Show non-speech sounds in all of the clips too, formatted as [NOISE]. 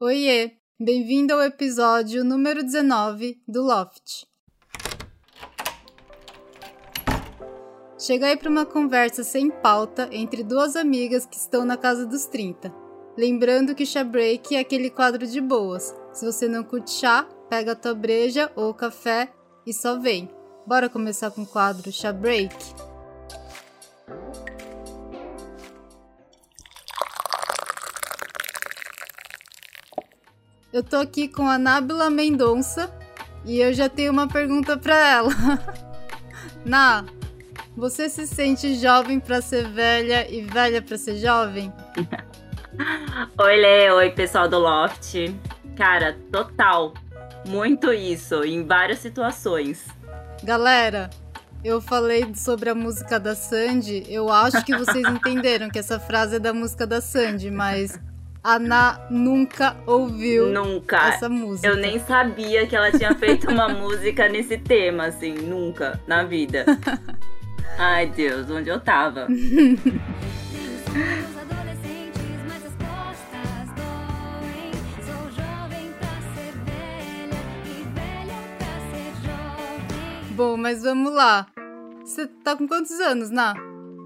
Oiê, bem-vindo ao episódio número 19 do Loft. Chega aí para uma conversa sem pauta entre duas amigas que estão na casa dos 30. Lembrando que chá break é aquele quadro de boas. Se você não curte chá, pega a tua breja ou café e só vem. Bora começar com o quadro chá break? Eu tô aqui com a Nábila Mendonça e eu já tenho uma pergunta para ela. [LAUGHS] Ná, você se sente jovem para ser velha e velha para ser jovem? [LAUGHS] oi, Lê, oi, pessoal do Loft. Cara, total. Muito isso, em várias situações. Galera, eu falei sobre a música da Sandy. Eu acho que vocês [LAUGHS] entenderam que essa frase é da música da Sandy, mas a Ana nunca ouviu nunca. essa música. Eu nem sabia que ela tinha feito uma [LAUGHS] música nesse tema, assim, nunca na vida. [LAUGHS] Ai, Deus, onde eu tava? [LAUGHS] Bom, mas vamos lá. Você tá com quantos anos, Ná?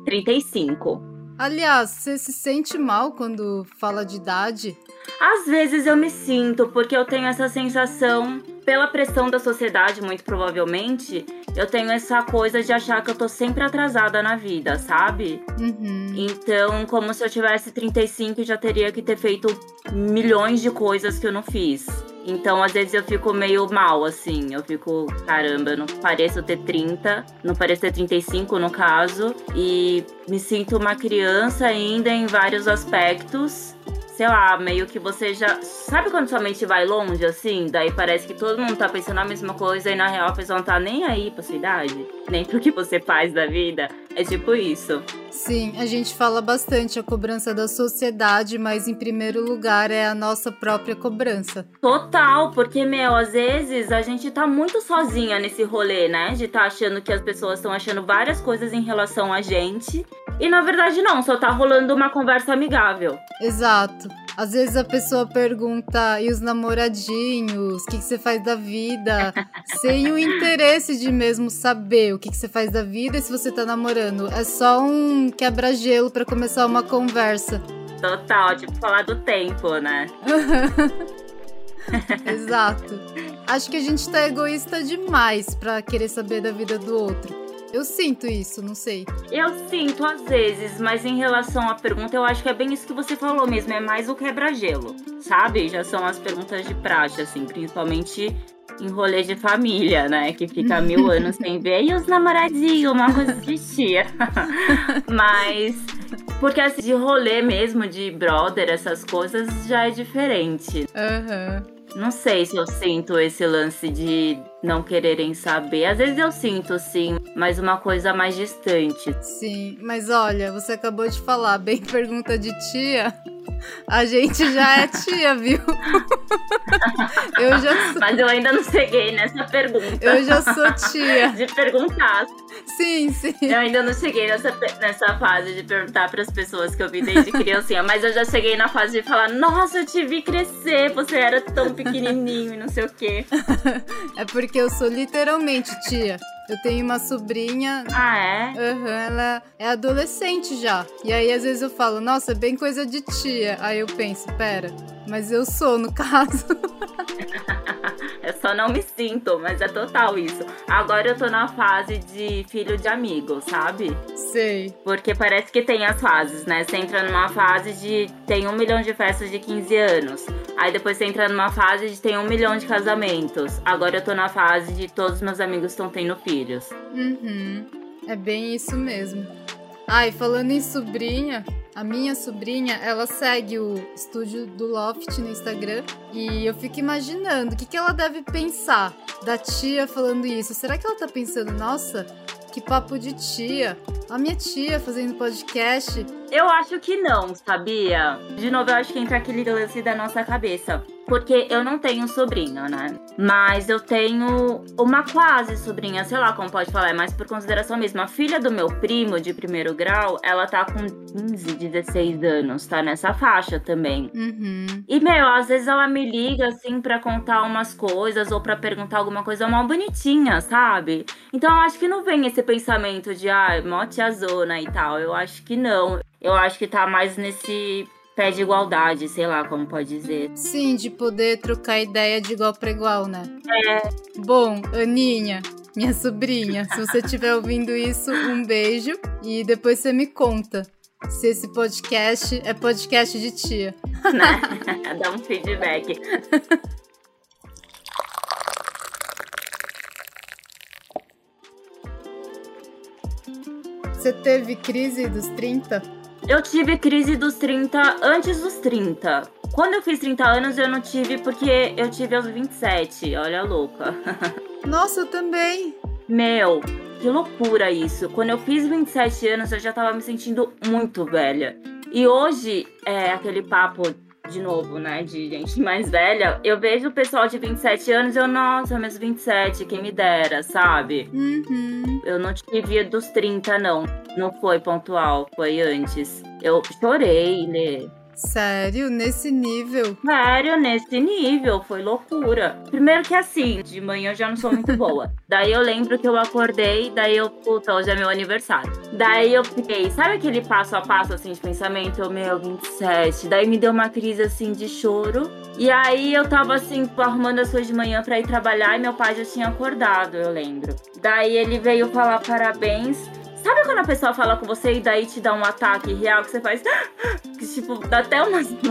35. Aliás, você se sente mal quando fala de idade? Às vezes eu me sinto, porque eu tenho essa sensação, pela pressão da sociedade, muito provavelmente, eu tenho essa coisa de achar que eu tô sempre atrasada na vida, sabe? Uhum. Então, como se eu tivesse 35 e já teria que ter feito milhões de coisas que eu não fiz. Então, às vezes eu fico meio mal, assim. Eu fico, caramba, não pareço ter 30, não pareço ter 35 no caso. E me sinto uma criança ainda em vários aspectos sei lá, meio que você já. Sabe quando sua mente vai longe, assim? Daí parece que todo mundo tá pensando a mesma coisa e na real a pessoa não tá nem aí pra sua idade, nem pro que você faz da vida. É tipo isso. Sim, a gente fala bastante a cobrança da sociedade, mas em primeiro lugar é a nossa própria cobrança. Total, porque, meu, às vezes a gente tá muito sozinha nesse rolê, né? De tá achando que as pessoas estão achando várias coisas em relação a gente. E na verdade não, só tá rolando uma conversa amigável. Exato. Às vezes a pessoa pergunta, e os namoradinhos? O que, que você faz da vida? [LAUGHS] Sem o interesse de mesmo saber o que, que você faz da vida e se você tá namorando. É só um quebra-gelo para começar uma conversa. Total, tipo falar do tempo, né? [LAUGHS] Exato. Acho que a gente tá egoísta demais pra querer saber da vida do outro. Eu sinto isso, não sei. Eu sinto às vezes, mas em relação à pergunta, eu acho que é bem isso que você falou mesmo, é mais o quebra-gelo, sabe? Já são as perguntas de praxe, assim, principalmente em rolê de família, né? Que fica [LAUGHS] mil anos sem ver. E os namoradinhos, uma coisa de tia. [LAUGHS] Mas. Porque assim, de rolê mesmo, de brother, essas coisas, já é diferente. Aham. Uhum. Não sei se eu sinto esse lance de não quererem saber. Às vezes eu sinto, sim, mas uma coisa mais distante. Sim, mas olha, você acabou de falar, bem [LAUGHS] pergunta de tia. A gente já é tia, viu? [LAUGHS] eu já sou... Mas eu ainda não cheguei nessa pergunta. Eu já sou tia. [LAUGHS] De perguntar. Sim, sim. Eu ainda não cheguei nessa, nessa fase de perguntar para as pessoas que eu vi desde criancinha, mas eu já cheguei na fase de falar: Nossa, eu te vi crescer, você era tão pequenininho e não sei o quê. é porque eu sou literalmente tia. Eu tenho uma sobrinha. Ah, é? Uhum, ela é adolescente já. E aí, às vezes, eu falo, nossa, bem coisa de tia. Aí eu penso, pera, mas eu sou, no caso. eu [LAUGHS] só não me sinto, mas é total isso. Agora eu tô na fase de filho de amigo, sabe? Sei. Porque parece que tem as fases, né? Você entra numa fase de tem um milhão de festas de 15 anos. Aí depois você entra numa fase de tem um milhão de casamentos. Agora eu tô na fase de todos meus amigos estão tendo filhos. Uhum. É bem isso mesmo. Ai, ah, falando em sobrinha, a minha sobrinha, ela segue o estúdio do Loft no Instagram e eu fico imaginando o que, que ela deve pensar da tia falando isso. Será que ela tá pensando, nossa, que papo de tia? A minha tia fazendo podcast. Eu acho que não, sabia? De novo, eu acho que entra aquele lance da nossa cabeça. Porque eu não tenho sobrinho, né? Mas eu tenho uma quase sobrinha, sei lá como pode falar, é mais por consideração mesmo. A filha do meu primo de primeiro grau, ela tá com 15, 16 anos, tá nessa faixa também. Uhum. E, meu, às vezes ela me liga, assim, pra contar umas coisas ou pra perguntar alguma coisa mal bonitinha, sabe? Então eu acho que não vem esse pensamento de, ah, mó tiazona e tal. Eu acho que não. Eu acho que tá mais nesse pé de igualdade, sei lá como pode dizer. Sim, de poder trocar ideia de igual para igual, né? É. Bom, Aninha, minha sobrinha, se você estiver ouvindo isso, um beijo e depois você me conta se esse podcast é podcast de tia. Né? [LAUGHS] Dá um feedback. Você teve crise dos 30? Eu tive crise dos 30 antes dos 30. Quando eu fiz 30 anos, eu não tive porque eu tive aos 27. Olha a louca. [LAUGHS] Nossa, eu também. Meu, que loucura isso. Quando eu fiz 27 anos, eu já tava me sentindo muito velha. E hoje, é aquele papo de novo, né, de gente mais velha, eu vejo o pessoal de 27 anos e eu, nossa, meus 27, quem me dera, sabe? Uhum. Eu não tive dos 30, não. Não foi pontual, foi antes. Eu chorei, Lê. Sério? Nesse nível? Sério, nesse nível, foi loucura. Primeiro que assim, de manhã eu já não sou muito boa. [LAUGHS] daí eu lembro que eu acordei, daí eu, puta, hoje é meu aniversário. Daí eu fiquei, sabe aquele passo a passo assim de pensamento? Eu, meu, 27. Daí me deu uma crise assim de choro. E aí eu tava assim, arrumando as coisas de manhã para ir trabalhar e meu pai já tinha acordado, eu lembro. Daí ele veio falar parabéns. Sabe quando a pessoa fala com você e daí te dá um ataque real que você faz. [GASPS] Que tipo, dá até umas. [LAUGHS]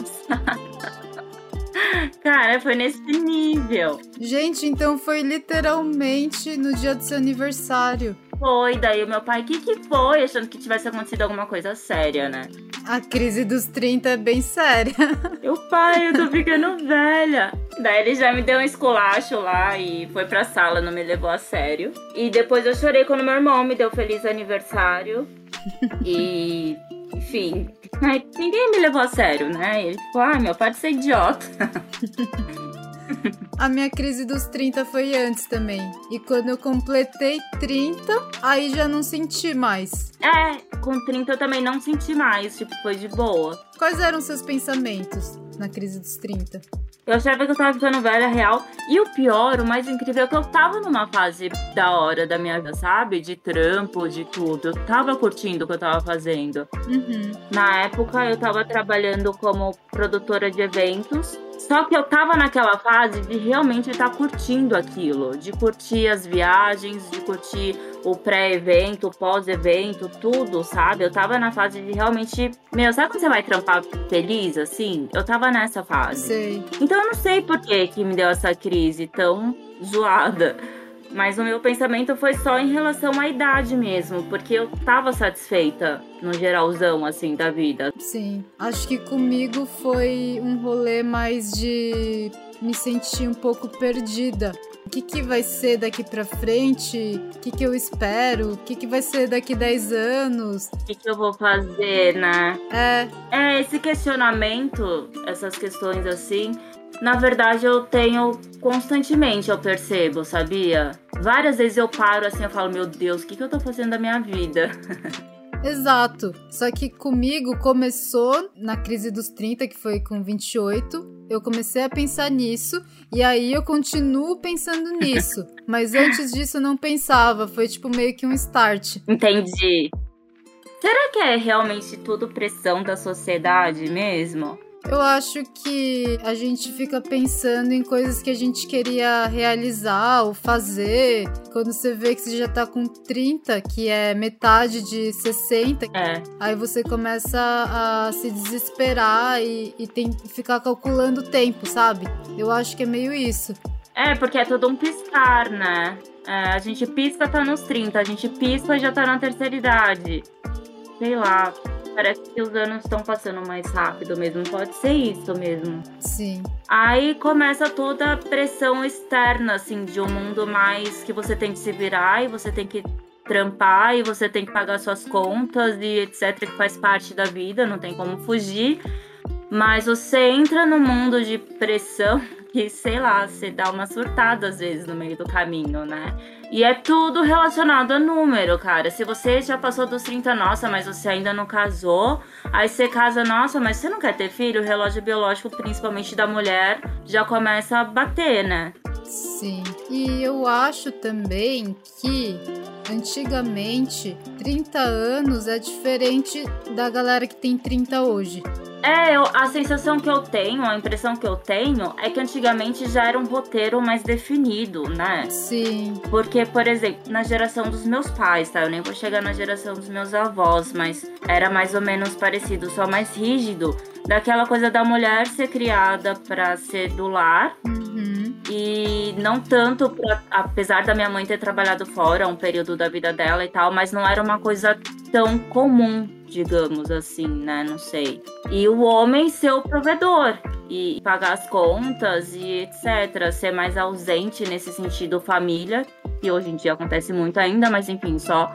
Cara, foi nesse nível. Gente, então foi literalmente no dia do seu aniversário. Foi, daí o meu pai, o que que foi? Achando que tivesse acontecido alguma coisa séria, né? A crise dos 30 é bem séria. Eu, pai, eu tô ficando velha. Daí ele já me deu um esculacho lá e foi pra sala, não me levou a sério. E depois eu chorei quando meu irmão me deu feliz aniversário. e, enfim, ninguém me levou a sério, né? Ele ficou, ah, meu pai de ser idiota. [LAUGHS] A minha crise dos 30 foi antes também. E quando eu completei 30, aí já não senti mais. É, com 30 eu também não senti mais, tipo, foi de boa. Quais eram seus pensamentos na crise dos 30? Eu achava que eu tava ficando velha real. E o pior, o mais incrível, é que eu tava numa fase da hora da minha vida, sabe? De trampo, de tudo. Eu tava curtindo o que eu tava fazendo. Uhum. Na época, eu tava trabalhando como produtora de eventos. Só que eu tava naquela fase de realmente estar tá curtindo aquilo, de curtir as viagens, de curtir o pré-evento, o pós-evento, tudo, sabe? Eu tava na fase de realmente. Meu, sabe quando você vai trampar feliz, assim? Eu tava nessa fase. Sei. Então eu não sei por que, que me deu essa crise tão zoada. Mas o meu pensamento foi só em relação à idade mesmo, porque eu tava satisfeita no geralzão, assim, da vida. Sim. Acho que comigo foi um rolê mais de me sentir um pouco perdida. O que, que vai ser daqui pra frente? O que, que eu espero? O que, que vai ser daqui 10 anos? O que, que eu vou fazer, né? É. É, esse questionamento, essas questões assim, na verdade eu tenho constantemente, eu percebo, sabia? Várias vezes eu paro assim, eu falo, meu Deus, o que, que eu tô fazendo da minha vida? [LAUGHS] Exato. Só que comigo começou na crise dos 30, que foi com 28. Eu comecei a pensar nisso e aí eu continuo pensando [LAUGHS] nisso. Mas antes disso eu não pensava, foi tipo meio que um start. Entendi. Será que é realmente tudo pressão da sociedade mesmo? Eu acho que a gente fica pensando em coisas que a gente queria realizar ou fazer. Quando você vê que você já tá com 30, que é metade de 60, é. aí você começa a se desesperar e, e tem que ficar calculando o tempo, sabe? Eu acho que é meio isso. É, porque é todo um piscar, né? É, a gente pisca, tá nos 30, a gente pisca e já tá na terceira idade. Sei lá, Parece que os anos estão passando mais rápido mesmo. Pode ser isso mesmo. Sim. Aí começa toda a pressão externa, assim, de um mundo mais que você tem que se virar e você tem que trampar e você tem que pagar suas contas e etc, que faz parte da vida, não tem como fugir. Mas você entra no mundo de pressão que, sei lá, você dá uma surtada às vezes no meio do caminho, né? E é tudo relacionado a número, cara. Se você já passou dos 30, nossa, mas você ainda não casou, aí você casa, nossa, mas você não quer ter filho, o relógio biológico, principalmente da mulher, já começa a bater, né? Sim. E eu acho também que antigamente 30 anos é diferente da galera que tem 30 hoje. É, eu, a sensação que eu tenho, a impressão que eu tenho é que antigamente já era um roteiro mais definido, né? Sim. Porque, por exemplo, na geração dos meus pais, tá? Eu nem vou chegar na geração dos meus avós, mas era mais ou menos parecido, só mais rígido. Daquela coisa da mulher ser criada para ser do lar. Uhum. E não tanto, pra, apesar da minha mãe ter trabalhado fora um período da vida dela e tal, mas não era uma coisa tão comum digamos assim, né? Não sei. E o homem ser o provedor e pagar as contas e etc. Ser mais ausente nesse sentido, família, que hoje em dia acontece muito ainda, mas enfim, só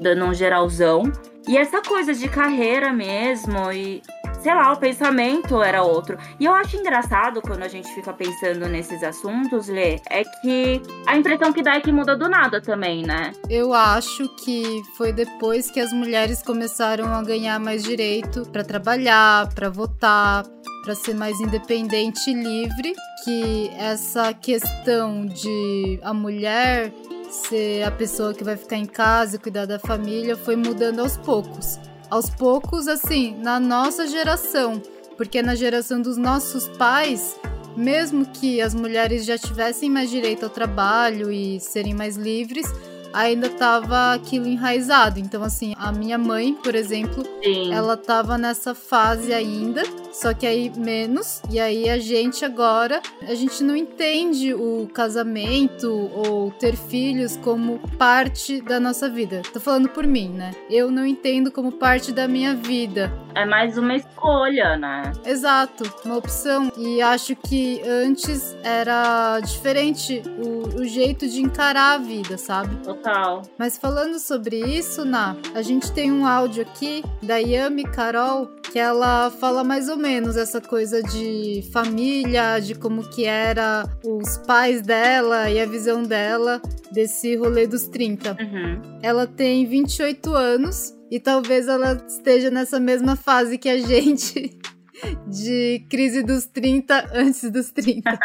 dando um geralzão. E essa coisa de carreira mesmo e sei lá, o pensamento era outro. E eu acho engraçado quando a gente fica pensando nesses assuntos, Lê, é que a impressão que dá é que muda do nada também, né? Eu acho que foi depois que as mulheres começaram a ganhar mais direito para trabalhar, para votar, para ser mais independente e livre, que essa questão de a mulher ser a pessoa que vai ficar em casa e cuidar da família foi mudando aos poucos aos poucos, assim, na nossa geração. Porque na geração dos nossos pais, mesmo que as mulheres já tivessem mais direito ao trabalho e serem mais livres, ainda tava aquilo enraizado. Então, assim, a minha mãe, por exemplo, Sim. ela tava nessa fase ainda, só que aí menos. E aí a gente agora, a gente não entende o casamento ou ter filhos como parte da nossa vida. Tô falando por mim, né? Eu não entendo como parte da minha vida. É mais uma escolha, né? Exato, uma opção. E acho que antes era diferente o, o jeito de encarar a vida, sabe? Total. Mas falando sobre isso, Na, a gente tem um áudio aqui da Yami Carol que ela fala mais ou menos essa coisa de família, de como que era os pais dela e a visão dela desse rolê dos 30. Uhum. Ela tem 28 anos e talvez ela esteja nessa mesma fase que a gente [LAUGHS] de crise dos 30 antes dos 30. [LAUGHS]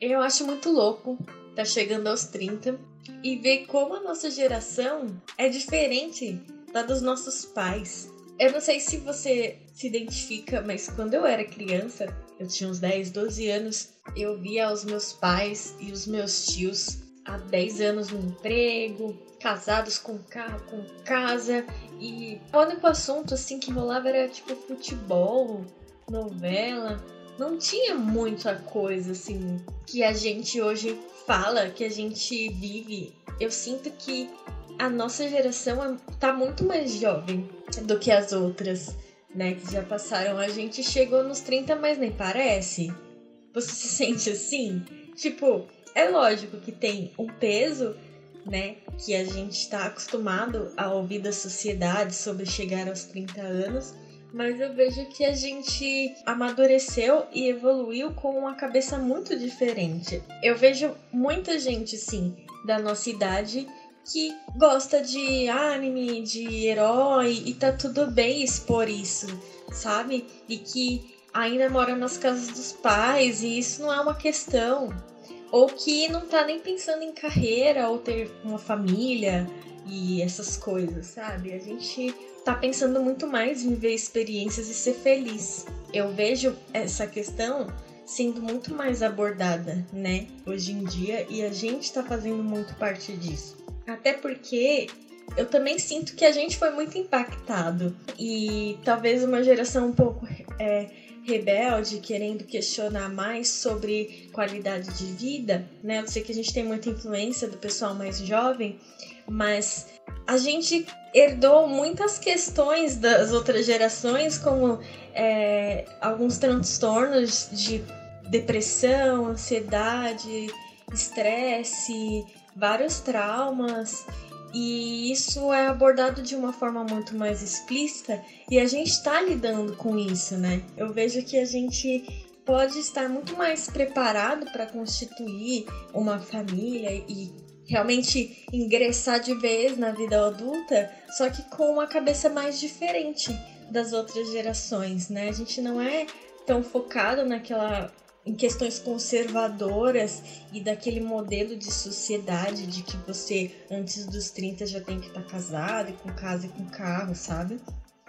Eu acho muito louco tá chegando aos 30 e ver como a nossa geração é diferente da dos nossos pais. Eu não sei se você se identifica, mas quando eu era criança, eu tinha uns 10, 12 anos, eu via os meus pais e os meus tios há 10 anos no emprego, casados com carro, com casa, e o único assunto assim que rolava era tipo futebol, novela. Não tinha muita coisa assim que a gente hoje fala, que a gente vive. Eu sinto que a nossa geração tá muito mais jovem do que as outras, né? Que já passaram. A gente chegou nos 30, mas nem parece. Você [LAUGHS] se sente assim? Tipo, é lógico que tem um peso, né? Que a gente está acostumado a ouvir da sociedade sobre chegar aos 30 anos. Mas eu vejo que a gente amadureceu e evoluiu com uma cabeça muito diferente. Eu vejo muita gente, assim, da nossa idade que gosta de anime, de herói e tá tudo bem expor isso, sabe? E que ainda mora nas casas dos pais e isso não é uma questão. Ou que não tá nem pensando em carreira ou ter uma família e essas coisas, sabe? A gente tá pensando muito mais em viver experiências e ser feliz. Eu vejo essa questão sendo muito mais abordada, né, hoje em dia, e a gente tá fazendo muito parte disso. Até porque eu também sinto que a gente foi muito impactado e talvez uma geração um pouco é, rebelde, querendo questionar mais sobre qualidade de vida, né? Eu sei que a gente tem muita influência do pessoal mais jovem, mas a gente herdou muitas questões das outras gerações, como é, alguns transtornos de depressão, ansiedade, estresse, vários traumas. E isso é abordado de uma forma muito mais explícita e a gente está lidando com isso, né? Eu vejo que a gente pode estar muito mais preparado para constituir uma família e realmente ingressar de vez na vida adulta, só que com uma cabeça mais diferente das outras gerações, né? A gente não é tão focado naquela em questões conservadoras e daquele modelo de sociedade de que você antes dos 30 já tem que estar tá casado e com casa e com carro, sabe?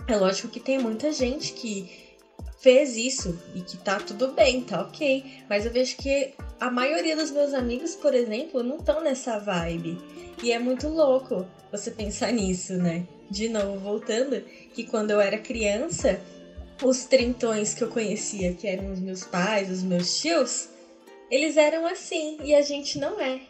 É lógico que tem muita gente que fez isso e que tá tudo bem, tá ok. Mas eu vejo que a maioria dos meus amigos, por exemplo, não estão nessa vibe. E é muito louco você pensar nisso, né? De novo, voltando, que quando eu era criança, os trintões que eu conhecia, que eram os meus pais, os meus tios, eles eram assim e a gente não é.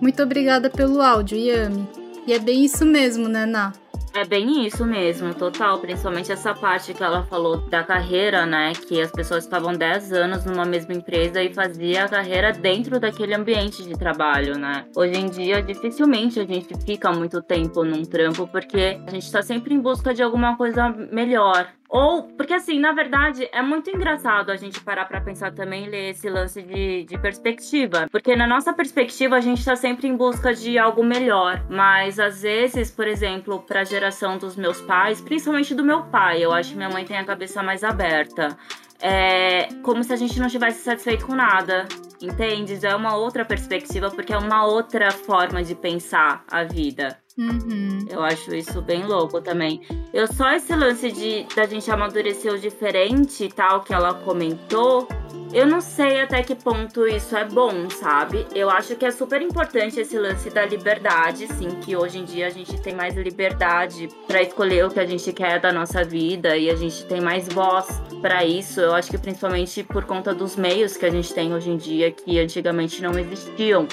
Muito obrigada pelo áudio, Yami. E é bem isso mesmo, né, Ná? É bem isso mesmo, total. Principalmente essa parte que ela falou da carreira, né? Que as pessoas estavam 10 anos numa mesma empresa e fazia a carreira dentro daquele ambiente de trabalho, né? Hoje em dia, dificilmente a gente fica muito tempo num trampo porque a gente tá sempre em busca de alguma coisa melhor. Ou, porque assim, na verdade, é muito engraçado a gente parar para pensar também ler esse lance de, de perspectiva. Porque na nossa perspectiva, a gente tá sempre em busca de algo melhor. Mas às vezes, por exemplo, pra geração dos meus pais, principalmente do meu pai, eu acho que minha mãe tem a cabeça mais aberta. É como se a gente não tivesse satisfeito com nada, entende? Já é uma outra perspectiva, porque é uma outra forma de pensar a vida. Uhum. Eu acho isso bem louco também. Eu só esse lance de da gente amadurecer o diferente e tal que ela comentou. Eu não sei até que ponto isso é bom, sabe? Eu acho que é super importante esse lance da liberdade, sim, que hoje em dia a gente tem mais liberdade para escolher o que a gente quer da nossa vida e a gente tem mais voz para isso. Eu acho que principalmente por conta dos meios que a gente tem hoje em dia que antigamente não existiam.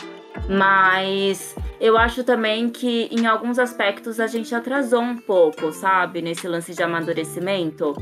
Mas eu acho também que em alguns aspectos a gente atrasou um pouco, sabe, nesse lance de amadurecimento,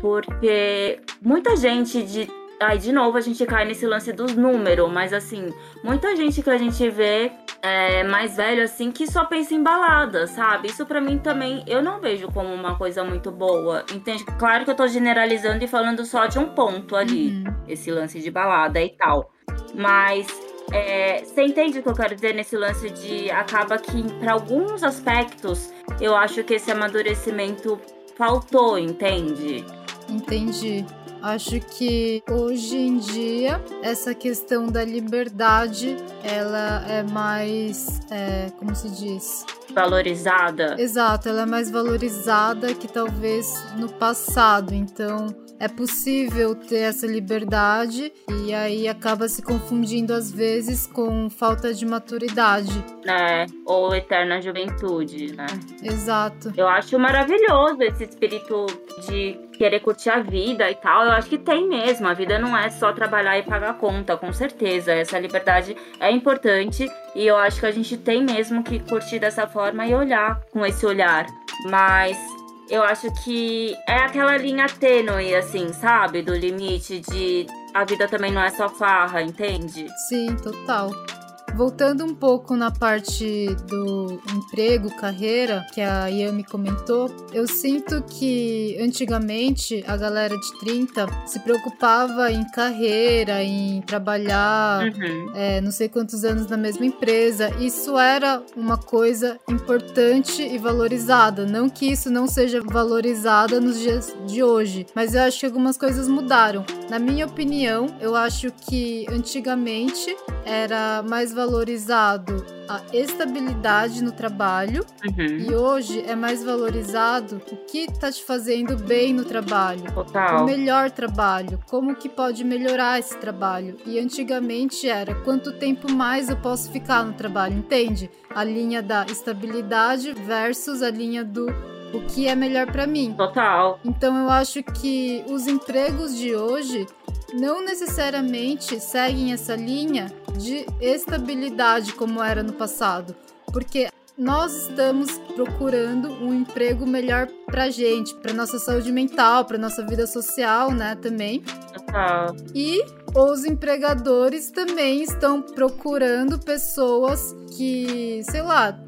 porque muita gente de Aí, de novo, a gente cai nesse lance dos números, mas assim, muita gente que a gente vê é, mais velho, assim, que só pensa em balada, sabe? Isso para mim também eu não vejo como uma coisa muito boa, entende? Claro que eu tô generalizando e falando só de um ponto ali, uhum. esse lance de balada e tal. Mas é, você entende o que eu quero dizer nesse lance de acaba que para alguns aspectos eu acho que esse amadurecimento faltou, entende? Entendi. Acho que hoje em dia essa questão da liberdade ela é mais, é, como se diz? Valorizada. Exato, ela é mais valorizada que talvez no passado. Então é possível ter essa liberdade e aí acaba se confundindo às vezes com falta de maturidade. É, ou eterna juventude, né? Exato. Eu acho maravilhoso esse espírito de querer curtir a vida e tal. Eu acho que tem mesmo. A vida não é só trabalhar e pagar conta, com certeza. Essa liberdade é importante e eu acho que a gente tem mesmo que curtir dessa forma e olhar com esse olhar. Mas eu acho que é aquela linha tênue, assim, sabe? Do limite de a vida também não é só farra, entende? Sim, total. Voltando um pouco na parte do emprego, carreira, que a Yami comentou, eu sinto que antigamente a galera de 30 se preocupava em carreira, em trabalhar uhum. é, não sei quantos anos na mesma empresa. Isso era uma coisa importante e valorizada. Não que isso não seja valorizada nos dias de hoje, mas eu acho que algumas coisas mudaram. Na minha opinião, eu acho que antigamente era mais valorizado valorizado a estabilidade no trabalho uhum. e hoje é mais valorizado o que está te fazendo bem no trabalho, Total. o melhor trabalho, como que pode melhorar esse trabalho. E antigamente era quanto tempo mais eu posso ficar no trabalho, entende? A linha da estabilidade versus a linha do o que é melhor para mim. Total. Então eu acho que os empregos de hoje não necessariamente seguem essa linha de estabilidade como era no passado, porque nós estamos procurando um emprego melhor pra gente, pra nossa saúde mental, pra nossa vida social, né, também. Total. E os empregadores também estão procurando pessoas que, sei lá,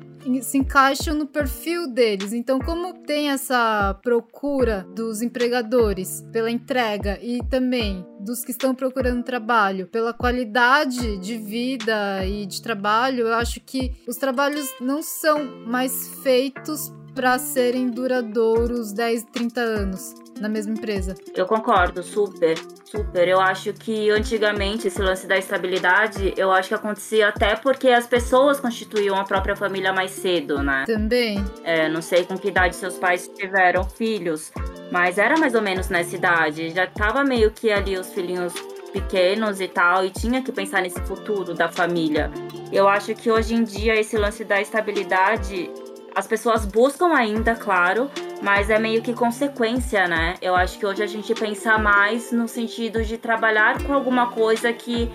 se encaixam no perfil deles. Então, como tem essa procura dos empregadores pela entrega e também dos que estão procurando trabalho pela qualidade de vida e de trabalho, eu acho que os trabalhos não são mais feitos para serem duradouros 10, 30 anos na mesma empresa. Eu concordo, super, super. Eu acho que antigamente esse lance da estabilidade, eu acho que acontecia até porque as pessoas constituíam a própria família mais cedo, né? Também. É, não sei com que idade seus pais tiveram filhos, mas era mais ou menos nessa idade. Já tava meio que ali os filhinhos pequenos e tal, e tinha que pensar nesse futuro da família. Eu acho que hoje em dia esse lance da estabilidade as pessoas buscam ainda, claro, mas é meio que consequência, né? Eu acho que hoje a gente pensa mais no sentido de trabalhar com alguma coisa que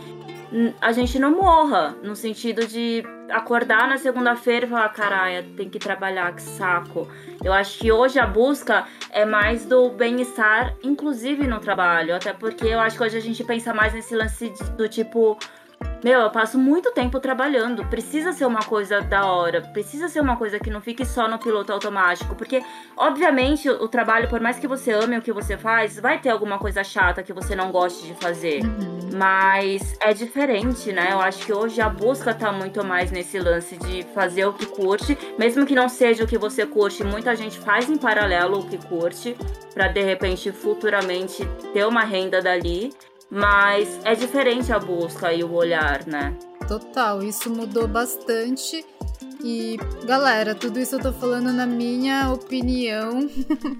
a gente não morra, no sentido de acordar na segunda-feira e falar, caralho, tem que trabalhar, que saco. Eu acho que hoje a busca é mais do bem-estar, inclusive no trabalho, até porque eu acho que hoje a gente pensa mais nesse lance do tipo meu, eu passo muito tempo trabalhando. Precisa ser uma coisa da hora. Precisa ser uma coisa que não fique só no piloto automático. Porque, obviamente, o, trabalho, por mais que você ame o que você faz, vai ter alguma coisa chata que você não goste de fazer. Uhum. Mas é diferente, né? Eu acho que hoje a busca tá muito mais nesse lance de fazer o que curte. Mesmo que não seja o que você curte, muita gente faz em paralelo o que curte. para de repente, futuramente, ter uma renda dali. Mas é diferente a busca e o olhar, né? Total, isso mudou bastante. E, galera, tudo isso eu tô falando na minha opinião.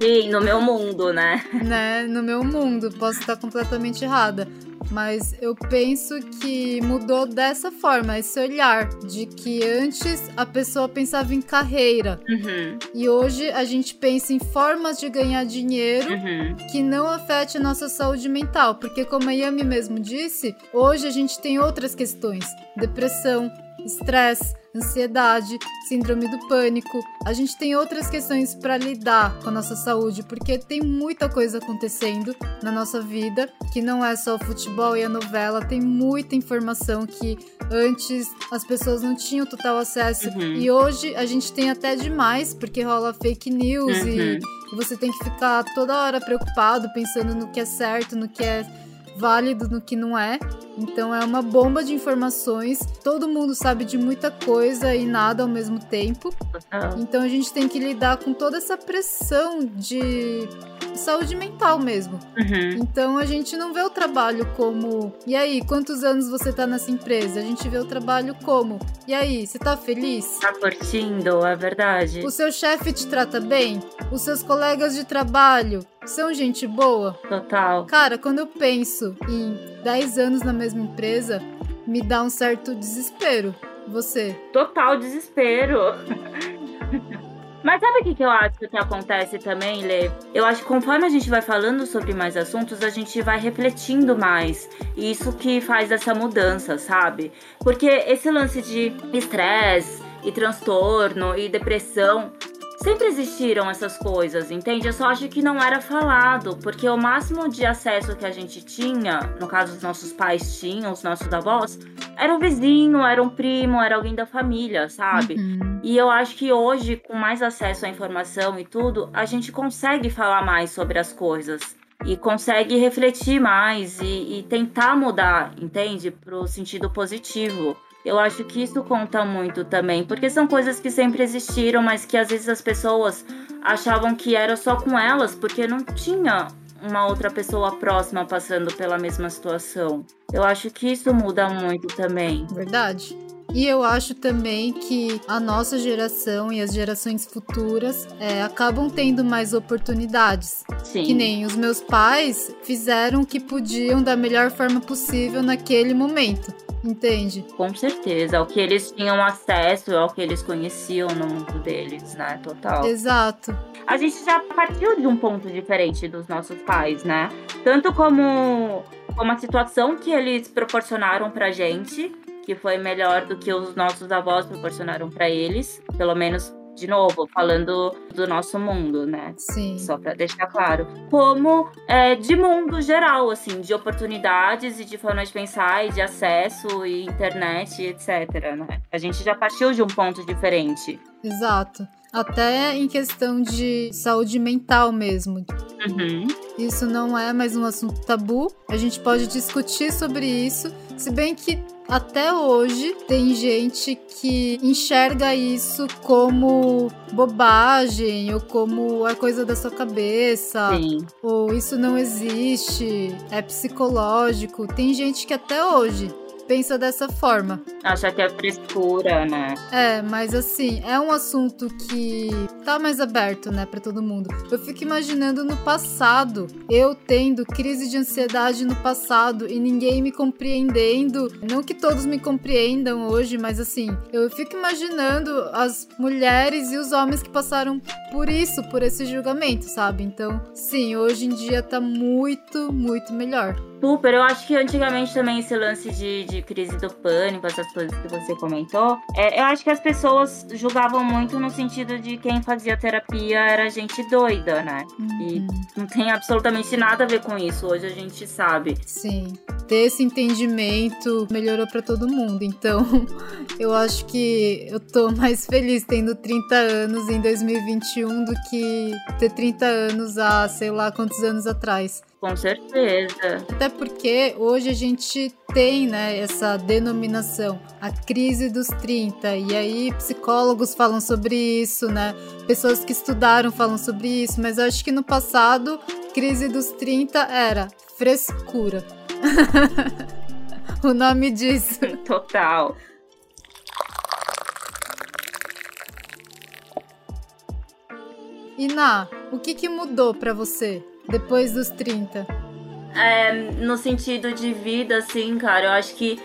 Sim, no meu mundo, né? [LAUGHS] né? No meu mundo. Posso estar completamente errada. Mas eu penso que mudou dessa forma, esse olhar de que antes a pessoa pensava em carreira uhum. e hoje a gente pensa em formas de ganhar dinheiro uhum. que não afete a nossa saúde mental, porque como a Yami mesmo disse, hoje a gente tem outras questões, depressão, estresse, ansiedade, síndrome do pânico. A gente tem outras questões para lidar com a nossa saúde, porque tem muita coisa acontecendo na nossa vida, que não é só o futebol e a novela, tem muita informação que antes as pessoas não tinham total acesso uhum. e hoje a gente tem até demais, porque rola fake news uhum. e, e você tem que ficar toda hora preocupado, pensando no que é certo, no que é válido no que não é. Então é uma bomba de informações. Todo mundo sabe de muita coisa e nada ao mesmo tempo. Então a gente tem que lidar com toda essa pressão de saúde mental mesmo. Uhum. Então a gente não vê o trabalho como. E aí, quantos anos você tá nessa empresa? A gente vê o trabalho como. E aí, você tá feliz? Tá curtindo, é verdade. O seu chefe te trata bem? Os seus colegas de trabalho são gente boa? Total. Cara, quando eu penso em 10 anos na mesma empresa, me dá um certo desespero. Você? Total desespero. [LAUGHS] Mas sabe o que, que eu acho que acontece também, Lê? Eu acho que conforme a gente vai falando sobre mais assuntos, a gente vai refletindo mais. E isso que faz essa mudança, sabe? Porque esse lance de estresse e transtorno e depressão Sempre existiram essas coisas, entende? Eu só acho que não era falado, porque o máximo de acesso que a gente tinha, no caso os nossos pais tinham, os nossos avós, era um vizinho, era um primo, era alguém da família, sabe? Uhum. E eu acho que hoje, com mais acesso à informação e tudo, a gente consegue falar mais sobre as coisas e consegue refletir mais e, e tentar mudar, entende? Pro sentido positivo. Eu acho que isso conta muito também, porque são coisas que sempre existiram, mas que às vezes as pessoas achavam que era só com elas, porque não tinha uma outra pessoa próxima passando pela mesma situação. Eu acho que isso muda muito também. Verdade. E eu acho também que a nossa geração e as gerações futuras é, acabam tendo mais oportunidades. Sim. Que nem os meus pais fizeram o que podiam da melhor forma possível naquele momento entende? Com certeza, ao que eles tinham acesso, ao que eles conheciam no mundo deles, né? Total. Exato. A gente já partiu de um ponto diferente dos nossos pais, né? Tanto como, como a situação que eles proporcionaram pra gente, que foi melhor do que os nossos avós proporcionaram para eles, pelo menos de novo, falando do nosso mundo, né? Sim. Só para deixar claro. Como é, de mundo geral, assim, de oportunidades e de forma de pensar e de acesso e internet, etc. Né? A gente já partiu de um ponto diferente. Exato. Até em questão de saúde mental mesmo. Uhum. Isso não é mais um assunto tabu. A gente pode discutir sobre isso, se bem que até hoje tem gente que enxerga isso como bobagem ou como é coisa da sua cabeça, Sim. ou isso não existe, é psicológico. Tem gente que até hoje pensa dessa forma. Acha que é frescura, né? É, mas assim, é um assunto que tá mais aberto, né, para todo mundo. Eu fico imaginando no passado, eu tendo crise de ansiedade no passado e ninguém me compreendendo. Não que todos me compreendam hoje, mas assim, eu fico imaginando as mulheres e os homens que passaram por isso, por esse julgamento, sabe? Então, sim, hoje em dia tá muito, muito melhor. Super, eu acho que antigamente também esse lance de, de crise do pânico, essas coisas que você comentou, é, eu acho que as pessoas julgavam muito no sentido de quem fazia terapia era gente doida, né? E Uhum. não tem absolutamente nada a ver com isso, hoje a gente sabe. Sim. Ter esse entendimento melhorou pra todo mundo. Então, [LAUGHS] eu acho que eu tô mais feliz tendo 30 anos em 2021 do que ter 30 anos há sei lá quantos anos atrás. Com certeza. Até porque hoje a gente tem, né, essa denominação, a crise dos 30. E aí psicólogos falam sobre isso, né? Pessoas que estudaram falam sobre isso, mas eu acho que no passado, crise dos 30 era frescura. [LAUGHS] o nome disso. Total. E Ná, o que que mudou pra você depois dos 30? É, no sentido de vida, assim, cara, eu acho que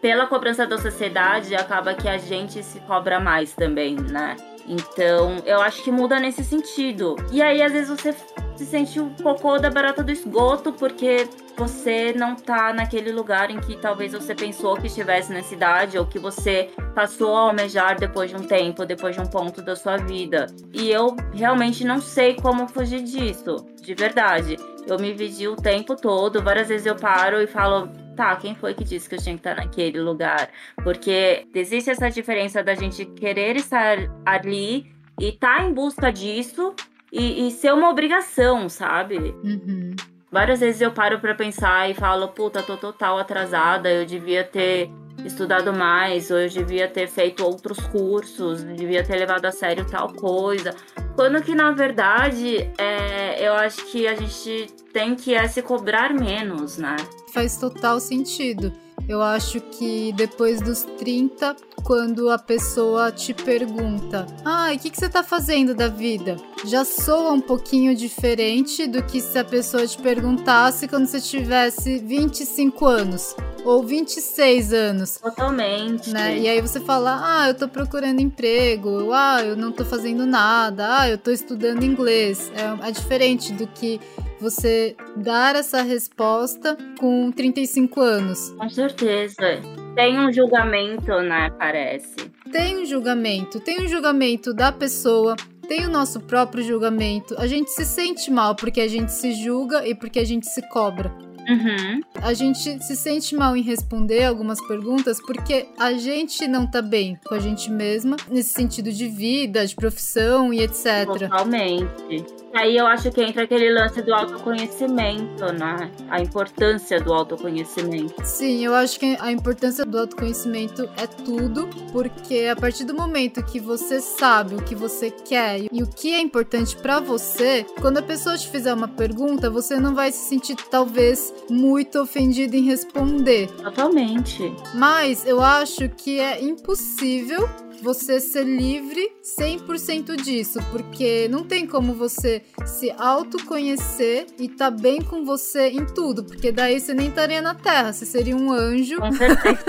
pela cobrança da sociedade acaba que a gente se cobra mais também, né? Então, eu acho que muda nesse sentido. E aí, às vezes, você se sente um cocô da barata do esgoto, porque você não tá naquele lugar em que talvez você pensou que estivesse na cidade, ou que você passou a almejar depois de um tempo, depois de um ponto da sua vida. E eu realmente não sei como fugir disso, de verdade. Eu me vidi o tempo todo, várias vezes eu paro e falo, tá, quem foi que disse que eu tinha que estar naquele lugar? Porque existe essa diferença da gente querer estar ali e tá em busca disso e, e, ser uma obrigação, sabe? Uhum. Várias vezes eu paro para pensar e falo, puta, tô total atrasada, eu devia ter estudado mais, ou eu devia ter feito outros cursos, devia ter levado a sério tal coisa. Quando que, na verdade, é, eu acho que a gente tem que é, se cobrar menos, né? Faz total sentido. Eu acho que depois dos 30, quando a pessoa te pergunta: Ah, o que, que você tá fazendo da vida? Já soa um pouquinho diferente do que se a pessoa te perguntasse quando você tivesse 25 anos ou 26 anos. Totalmente. Né? E aí você fala: Ah, eu tô procurando emprego, ah, eu não tô fazendo nada, ah, eu tô estudando inglês. É, é diferente do que você dar essa resposta com 35 anos. Com certeza. Tem um julgamento, né? Parece. Tem um julgamento. Tem um julgamento da pessoa. Tem o nosso próprio julgamento. A gente se sente mal porque a gente se julga e porque a gente se cobra. Uhum. A gente se sente mal em responder algumas perguntas porque a gente não tá bem com a gente mesma, nesse sentido de vida, de profissão e etc. Totalmente. Aí eu acho que entra aquele lance do autoconhecimento, né? A importância do autoconhecimento. Sim, eu acho que a importância do autoconhecimento é tudo, porque a partir do momento que você sabe o que você quer e o que é importante para você, quando a pessoa te fizer uma pergunta, você não vai se sentir talvez muito ofendido em responder. Totalmente. Mas eu acho que é impossível você ser livre 100% disso, porque não tem como você se autoconhecer e tá bem com você em tudo, porque daí você nem estaria na Terra, você seria um anjo Com certeza.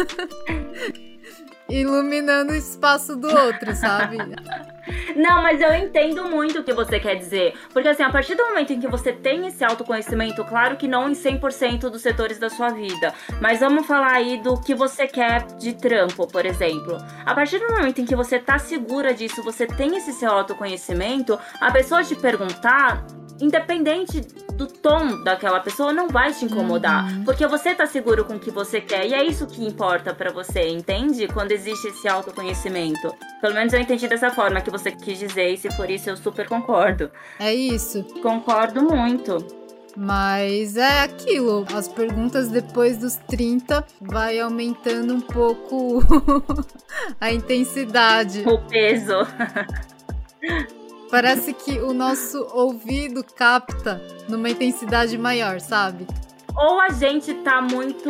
[LAUGHS] iluminando o espaço do outro, sabe? Não, mas eu entendo muito o que você quer dizer. Porque, assim, a partir do momento em que você tem esse autoconhecimento, claro que não em 100% dos setores da sua vida, mas vamos falar aí do que você quer de trampo, por exemplo. A partir do momento em que você tá segura disso, você tem esse seu autoconhecimento, a pessoa te perguntar, independente do tom daquela pessoa, não vai te incomodar. Uhum. Porque você tá seguro com o que você quer. E é isso que importa para você, entende? Quando existe esse autoconhecimento. Pelo menos eu entendi dessa forma que você quis dizer, e se for isso, eu super concordo. É isso. Concordo muito. Mas é aquilo, as perguntas depois dos 30 vai aumentando um pouco [LAUGHS] a intensidade. O peso. [LAUGHS] Parece que o nosso ouvido capta numa intensidade maior, sabe? Ou a gente tá muito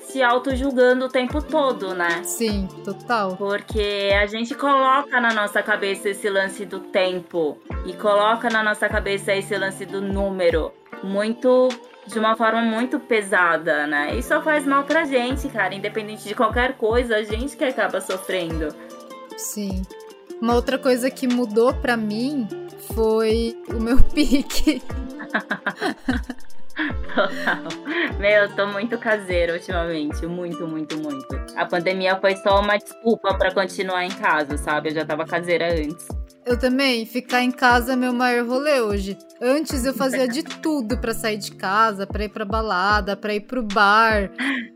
se auto-julgando o tempo todo, né? Sim, total. Porque a gente coloca na nossa cabeça esse lance do tempo e coloca na nossa cabeça esse lance do número muito de uma forma muito pesada, né? Isso só faz mal pra gente, cara, independente de qualquer coisa, a gente que acaba sofrendo. Sim. Uma outra coisa que mudou para mim foi o meu [LAUGHS] pique. Total. Meu, eu tô muito caseira ultimamente. Muito, muito, muito. A pandemia foi só uma desculpa para continuar em casa, sabe? Eu já tava caseira antes. Eu também, ficar em casa é meu maior rolê hoje. Antes eu fazia de [LAUGHS] tudo para sair de casa, para ir pra balada, para ir pro bar.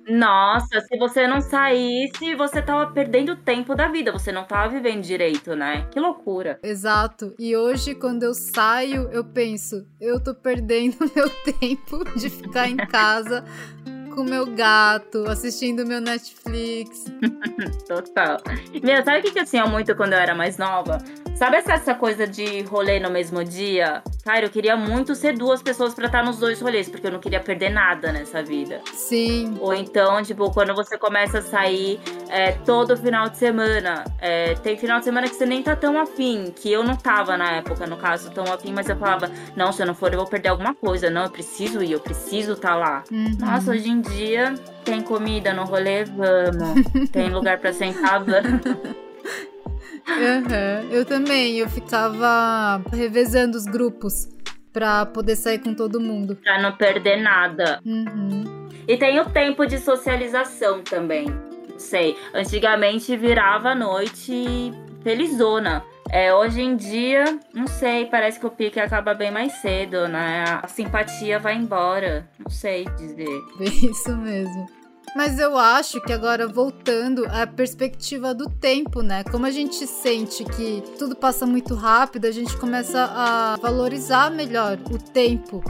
Nossa, se você não saísse, você tava perdendo tempo da vida, você não tava vivendo direito, né? Que loucura. Exato. E hoje, quando eu saio, eu penso, eu tô perdendo [LAUGHS] meu tempo de ficar em casa com meu gato, assistindo meu Netflix. [LAUGHS] Total. Meu, sabe o que eu tinha muito quando eu era mais nova? Sabe essa, essa coisa de rolê no mesmo dia? Cara, eu queria muito ser duas pessoas para estar nos dois rolês, porque eu não queria perder nada nessa vida. Sim. Ou então, tipo, quando você começa a sair é, todo final de semana. É, tem final de semana que você nem tá tão afim, que eu não tava na época, no caso, tão afim, mas eu falava, não, se eu não for, eu vou perder alguma coisa. Não, eu preciso ir, eu preciso estar tá lá. Uhum. Nossa, hoje em dia tem comida no rolê, vamos. [LAUGHS] tem lugar para sentar, vamos. [LAUGHS] Uhum. Eu também, eu ficava revezando os grupos pra poder sair com todo mundo. Pra não perder nada. Uhum. E tem o tempo de socialização também. Não sei. Antigamente virava a noite felizona. É, hoje em dia, não sei, parece que o pique acaba bem mais cedo, né? A simpatia vai embora. Não sei dizer. [LAUGHS] Isso mesmo. Mas eu acho que agora voltando à perspectiva do tempo, né? Como a gente sente que tudo passa muito rápido, a gente começa a valorizar melhor o tempo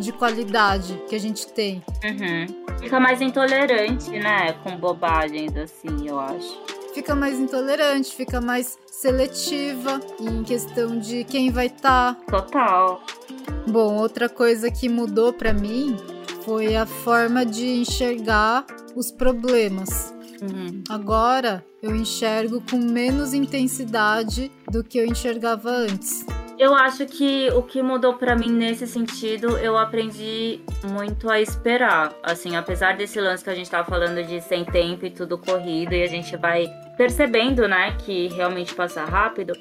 de qualidade que a gente tem. Uhum. Fica mais intolerante, né? Com bobagens assim, eu acho. Fica mais intolerante, fica mais seletiva em questão de quem vai estar. Tá. Total. Bom, outra coisa que mudou para mim foi a forma de enxergar os problemas. Uhum. Agora eu enxergo com menos intensidade do que eu enxergava antes. Eu acho que o que mudou para mim nesse sentido, eu aprendi muito a esperar. Assim, apesar desse lance que a gente tava falando de sem tempo e tudo corrido, e a gente vai percebendo, né, que realmente passa rápido.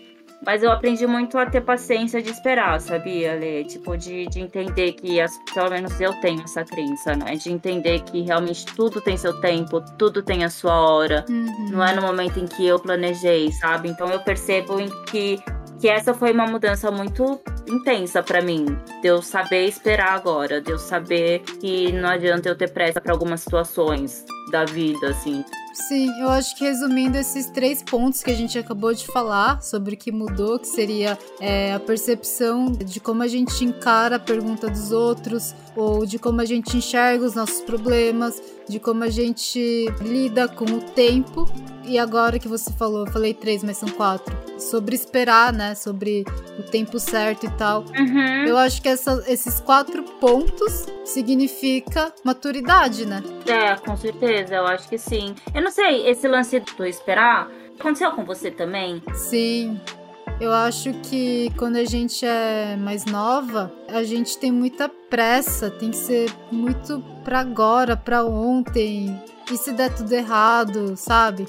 Mas eu aprendi muito a ter paciência de esperar, sabia, Lê? Tipo, de, de entender que, as, pelo menos eu tenho essa crença, né? De entender que realmente tudo tem seu tempo, tudo tem a sua hora. Uhum. Não é no momento em que eu planejei, sabe? Então eu percebo em que, que essa foi uma mudança muito intensa para mim. De eu saber esperar agora, de eu saber que não adianta eu ter pressa para algumas situações da vida, assim. Sim, eu acho que resumindo esses três pontos que a gente acabou de falar sobre o que mudou, que seria é, a percepção de como a gente encara a pergunta dos outros, ou de como a gente enxerga os nossos problemas, de como a gente lida com o tempo. E agora que você falou, eu falei três, mas são quatro. Sobre esperar, né? Sobre o tempo certo e tal. Uhum. Eu acho que essa, esses quatro pontos significa maturidade, né? É, com certeza, eu acho que sim. Eu não sei, esse lance do esperar aconteceu com você também? Sim. Eu acho que quando a gente é mais nova, a gente tem muita pressa, tem que ser muito pra agora, pra ontem. E se der tudo errado, sabe?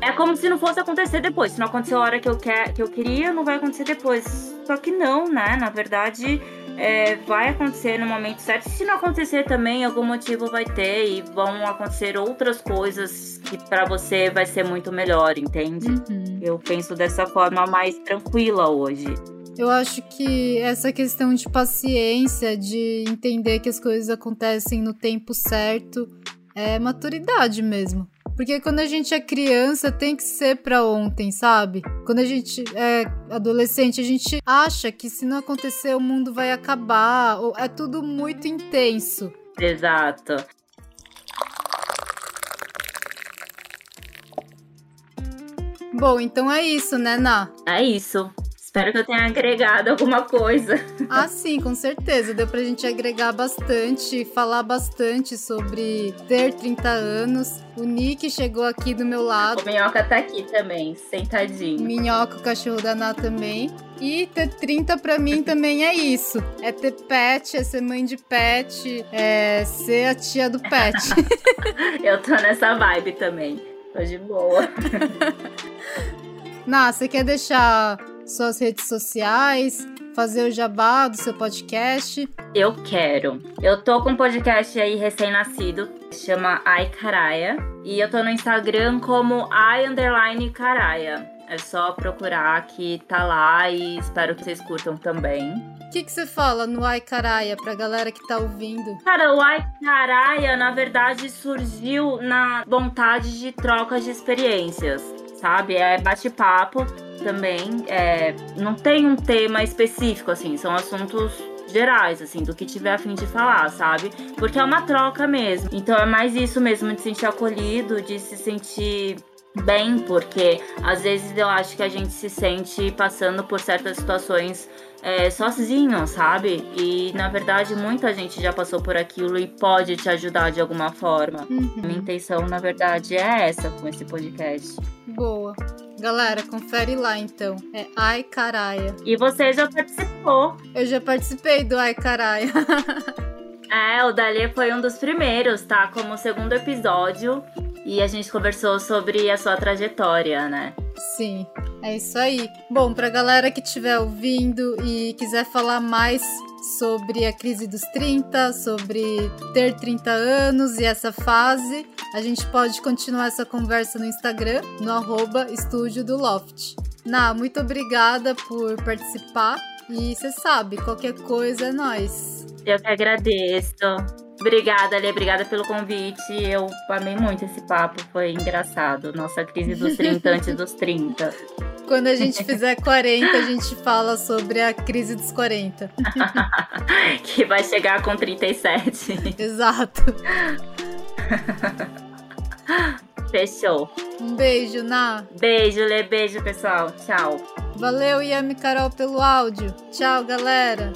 é como se não fosse acontecer depois. Se não aconteceu a hora que eu, quer, que eu queria, não vai acontecer depois. Só que não, né? Na verdade, é, vai acontecer no momento certo. Se não acontecer também, algum motivo vai ter e vão acontecer outras coisas que para você vai ser muito melhor, entende? Uhum. Eu penso dessa forma mais tranquila hoje. Eu acho que essa questão de paciência, de entender que as coisas acontecem no tempo certo, é maturidade mesmo. Porque quando a gente é criança, tem que ser pra ontem, sabe? Quando a gente é adolescente, a gente acha que se não acontecer o mundo vai acabar. É tudo muito intenso. Exato. Bom, então é isso, né, Ná? É isso. Espero que eu tenha agregado alguma coisa. Ah, sim, com certeza. Deu pra gente agregar bastante, falar bastante sobre ter 30 anos. O Nick chegou aqui do meu lado. O Minhoca tá aqui também, sentadinho. Minhoca, o cachorro da Ná também. E ter 30 pra mim também é isso. É ter pet, é ser mãe de pet, é ser a tia do pet. [LAUGHS] eu tô nessa vibe também. Tô de boa. [LAUGHS] Ná, você quer deixar suas redes sociais, fazer o jabá do seu podcast? Eu quero. Eu tô com um podcast aí recém-nascido, chama Ai Caraia. E eu tô no Instagram como Ai Underline Caraia. É só procurar que tá lá e espero que vocês curtam também. O que, que você fala no Ai Caraia pra galera que tá ouvindo? Cara, o Ai Caraia, na verdade, surgiu na vontade de troca de experiências, sabe? É bate-papo também. É, não tem um tema específico, assim, são assuntos gerais, assim, do que tiver a fim de falar, sabe? Porque é uma troca mesmo. Então é mais isso mesmo, de se sentir acolhido, de se sentir bem, porque às vezes eu acho que a gente se sente passando por certas situações é, sozinho, sabe? E na verdade muita gente já passou por aquilo e pode te ajudar de alguma forma. Uhum. Minha intenção, na verdade, é essa com esse podcast. Boa. Galera, confere lá então. É Ai Caraia. E você já participou? Eu já participei do Ai Caraia. [LAUGHS] é, o Dali foi um dos primeiros, tá? Como segundo episódio. E a gente conversou sobre a sua trajetória, né? Sim, é isso aí. Bom, pra galera que estiver ouvindo e quiser falar mais sobre a crise dos 30, sobre ter 30 anos e essa fase, a gente pode continuar essa conversa no Instagram, no arroba Estúdio do Loft. Na, muito obrigada por participar e você sabe, qualquer coisa é nós. Eu que agradeço. Obrigada, Ali. Obrigada pelo convite. Eu amei muito esse papo. Foi engraçado. Nossa crise dos [LAUGHS] 30 antes dos 30. Quando a gente fizer 40, a gente fala sobre a crise dos 40. [LAUGHS] que vai chegar com 37. Exato. [LAUGHS] [GASPS] Fechou. Um beijo, Ná. Beijo, Lê. Beijo, pessoal. Tchau. Valeu, Yami Carol, pelo áudio. Tchau, galera.